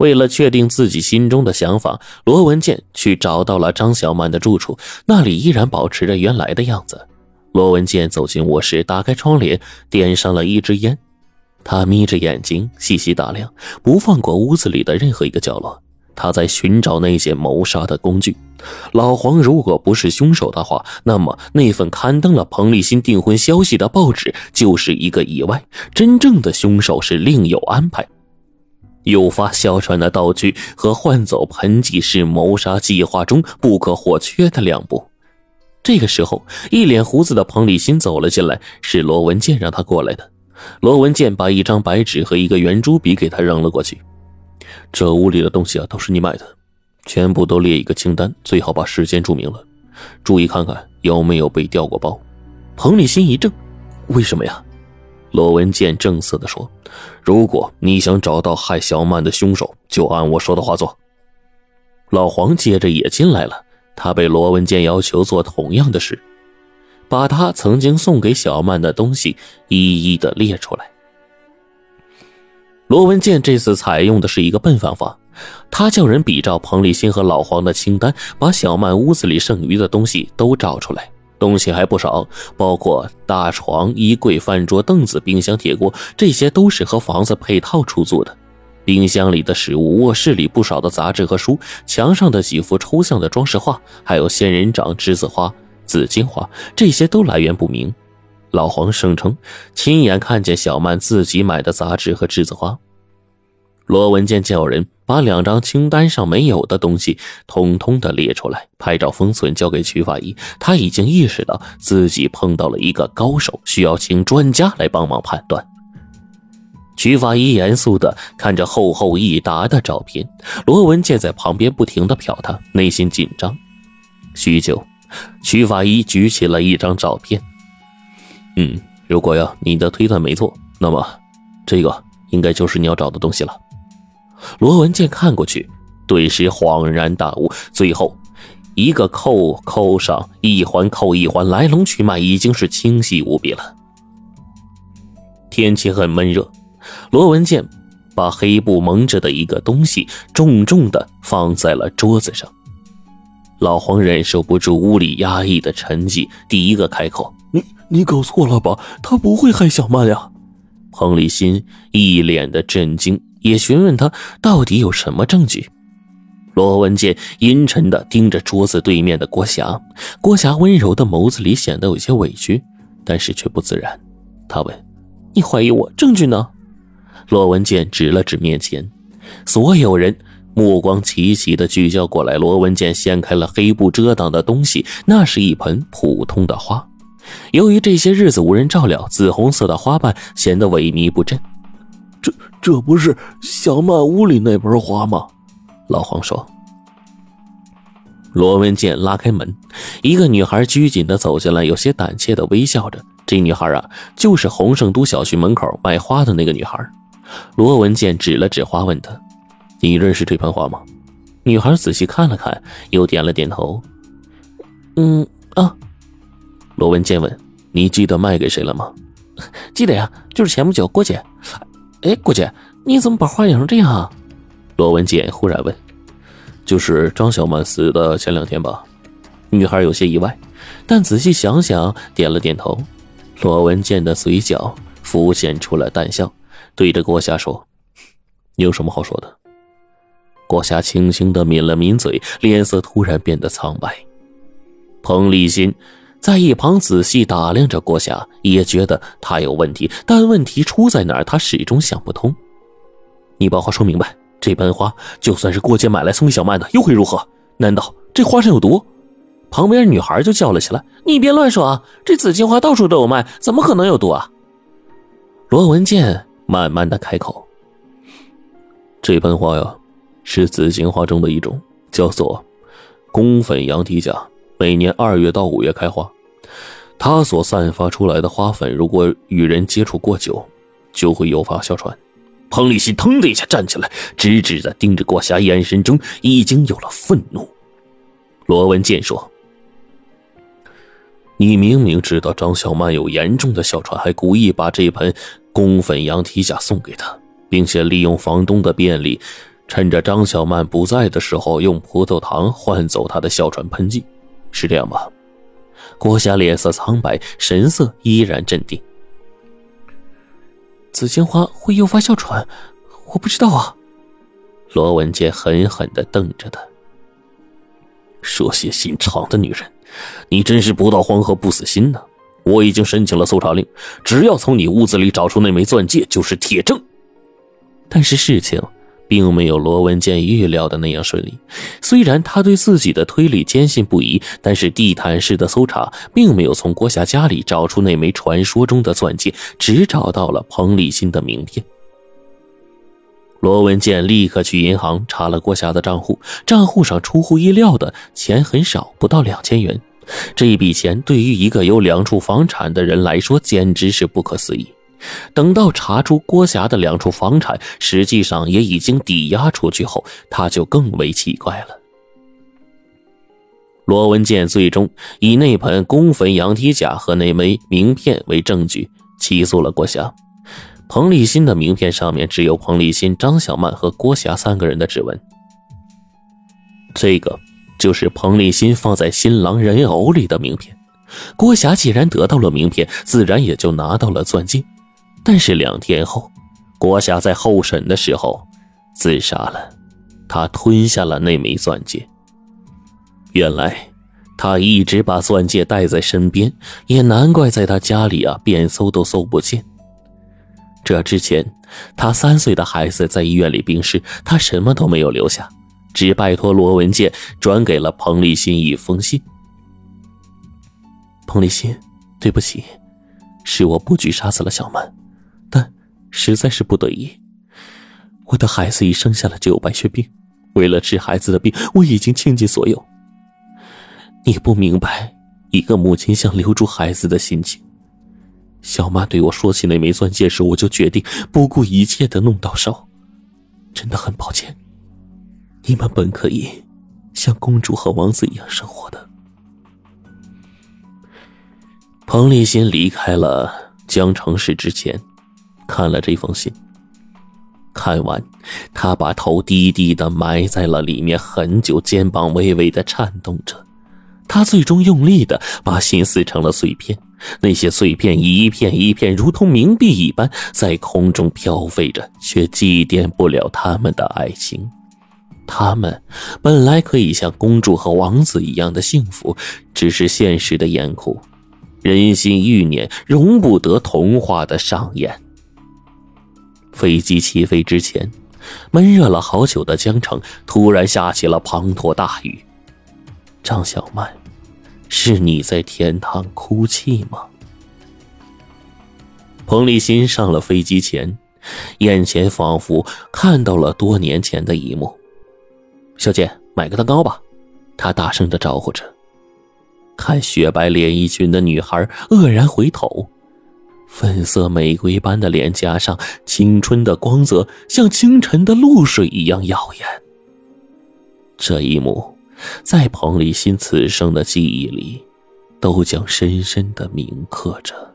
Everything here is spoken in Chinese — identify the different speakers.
Speaker 1: 为了确定自己心中的想法，罗文健去找到了张小曼的住处，那里依然保持着原来的样子。罗文健走进卧室，打开窗帘，点上了一支烟。他眯着眼睛细细打量，不放过屋子里的任何一个角落。他在寻找那些谋杀的工具。老黄如果不是凶手的话，那么那份刊登了彭立新订婚消息的报纸就是一个意外。真正的凶手是另有安排。诱发哮喘的道具和换走盆迹是谋杀计划中不可或缺的两步。这个时候，一脸胡子的彭立新走了进来，是罗文健让他过来的。罗文健把一张白纸和一个圆珠笔给他扔了过去。这屋里的东西啊，都是你买的，全部都列一个清单，最好把时间注明了，注意看看有没有被调过包。彭立新一怔：“为什么呀？”罗文健正色地说：“如果你想找到害小曼的凶手，就按我说的话做。”老黄接着也进来了，他被罗文健要求做同样的事。把他曾经送给小曼的东西一一的列出来。罗文健这次采用的是一个笨方法，他叫人比照彭立新和老黄的清单，把小曼屋子里剩余的东西都找出来。东西还不少，包括大床、衣柜、饭桌、凳子、冰箱、铁锅，这些都是和房子配套出租的。冰箱里的食物，卧室里不少的杂志和书，墙上的几幅抽象的装饰画，还有仙人掌、栀子花。紫荆花，这些都来源不明。老黄声称亲眼看见小曼自己买的杂志和栀子花。罗文健叫人把两张清单上没有的东西通通的列出来，拍照封存，交给曲法医。他已经意识到自己碰到了一个高手，需要请专家来帮忙判断。曲法医严肃的看着厚厚一沓的照片，罗文健在旁边不停的瞟他，内心紧张。许久。曲法医举起了一张照片。嗯，如果呀你的推断没错，那么这个应该就是你要找的东西了。罗文健看过去，顿时恍然大悟。最后一个扣扣上一环扣一环，来龙去脉已经是清晰无比了。天气很闷热，罗文健把黑布蒙着的一个东西重重的放在了桌子上。老黄忍受不住屋里压抑的沉寂，第一个开口：“
Speaker 2: 你你搞错了吧？他不会害小曼呀！”
Speaker 1: 彭立新一脸的震惊，也询问他到底有什么证据。罗文健阴沉的盯着桌子对面的郭霞，郭霞温柔的眸子里显得有些委屈，但是却不自然。他问：“你怀疑我？证据呢？”罗文健指了指面前，所有人。目光齐齐的聚焦过来，罗文健掀开了黑布遮挡的东西，那是一盆普通的花。由于这些日子无人照料，紫红色的花瓣显得萎靡不振。
Speaker 2: 这这不是小曼屋里那盆花吗？
Speaker 1: 老黄说。罗文健拉开门，一个女孩拘谨的走进来，有些胆怯的微笑着。这女孩啊，就是洪盛都小区门口卖花的那个女孩。罗文健指了指花，问她。你认识这盆花吗？女孩仔细看了看，又点了点头。嗯啊，罗文健问：“你记得卖给谁了吗？”
Speaker 3: 记得呀，就是前不久郭姐。哎，郭姐，你怎么把花养成这样啊？
Speaker 1: 罗文健忽然问：“就是张小曼死的前两天吧？”女孩有些意外，但仔细想想，点了点头。罗文健的嘴角浮现出了淡笑，对着郭霞说：“你有什么好说的？”郭霞轻轻的抿了抿嘴，脸色突然变得苍白。彭立新在一旁仔细打量着郭霞，也觉得她有问题，但问题出在哪儿，她始终想不通。你把话说明白，这盆花就算是郭姐买来送给小曼的，又会如何？难道这花上有毒？旁边女孩就叫了起来：“
Speaker 3: 你别乱说啊！这紫荆花到处都有卖，怎么可能有毒啊？”
Speaker 1: 罗文健慢慢的开口：“这盆花呀。”是紫荆花中的一种，叫做宫粉羊蹄甲，每年二月到五月开花。它所散发出来的花粉，如果与人接触过久，就会诱发哮喘。彭丽欣腾的一下站起来，直直的盯着郭霞，眼神中已经有了愤怒。罗文健说：“你明明知道张小曼有严重的哮喘，还故意把这盆宫粉羊蹄甲送给她，并且利用房东的便利。”趁着张小曼不在的时候，用葡萄糖换走她的哮喘喷剂，是这样吧？郭霞脸色苍白，神色依然镇定。
Speaker 3: 紫荆花会诱发哮喘，我不知道啊。
Speaker 1: 罗文杰狠狠的瞪着他，说些心肠的女人，你真是不到黄河不死心呢。我已经申请了搜查令，只要从你屋子里找出那枚钻戒，就是铁证。但是事情并没有罗文健预料的那样顺利。虽然他对自己的推理坚信不疑，但是地毯式的搜查并没有从郭霞家里找出那枚传说中的钻戒，只找到了彭立新的名片。罗文健立刻去银行查了郭霞的账户，账户上出乎意料的钱很少，不到两千元。这一笔钱对于一个有两处房产的人来说，简直是不可思议。等到查出郭霞的两处房产实际上也已经抵押出去后，他就更为奇怪了。罗文健最终以那盆公坟羊蹄甲和那枚名片为证据，起诉了郭霞。彭立新的名片上面只有彭立新、张小曼和郭霞三个人的指纹。这个。就是彭立新放在新郎人偶里的名片，郭霞既然得到了名片，自然也就拿到了钻戒。但是两天后，郭霞在候审的时候自杀了，她吞下了那枚钻戒。原来，她一直把钻戒带在身边，也难怪在她家里啊，遍搜都搜不见。这之前，她三岁的孩子在医院里病逝，她什么都没有留下。只拜托罗文健转给了彭立新一封信。彭立新，对不起，是我不举杀死了小曼，实在是不得已。我的孩子一生下了就有白血病，为了治孩子的病，我已经倾尽所有。你不明白一个母亲想留住孩子的心情。小妈对我说起那枚钻戒时，我就决定不顾一切的弄到手。真的很抱歉。你们本可以像公主和王子一样生活的。彭立新离开了江城市之前，看了这封信。看完，他把头低低的埋在了里面，很久，肩膀微微的颤动着。他最终用力的把信撕成了碎片，那些碎片一片一片，如同冥币一般，在空中飘飞着，却祭奠不了他们的爱情。他们本来可以像公主和王子一样的幸福，只是现实的严酷，人心欲念，容不得童话的上演。飞机起飞之前，闷热了好久的江城突然下起了滂沱大雨。张小曼，是你在天堂哭泣吗？彭立新上了飞机前，眼前仿佛看到了多年前的一幕。小姐，买个蛋糕吧，他大声的招呼着。看雪白连衣裙的女孩愕然回头，粉色玫瑰般的脸颊上，青春的光泽像清晨的露水一样耀眼。这一幕，在彭立新此生的记忆里，都将深深的铭刻着。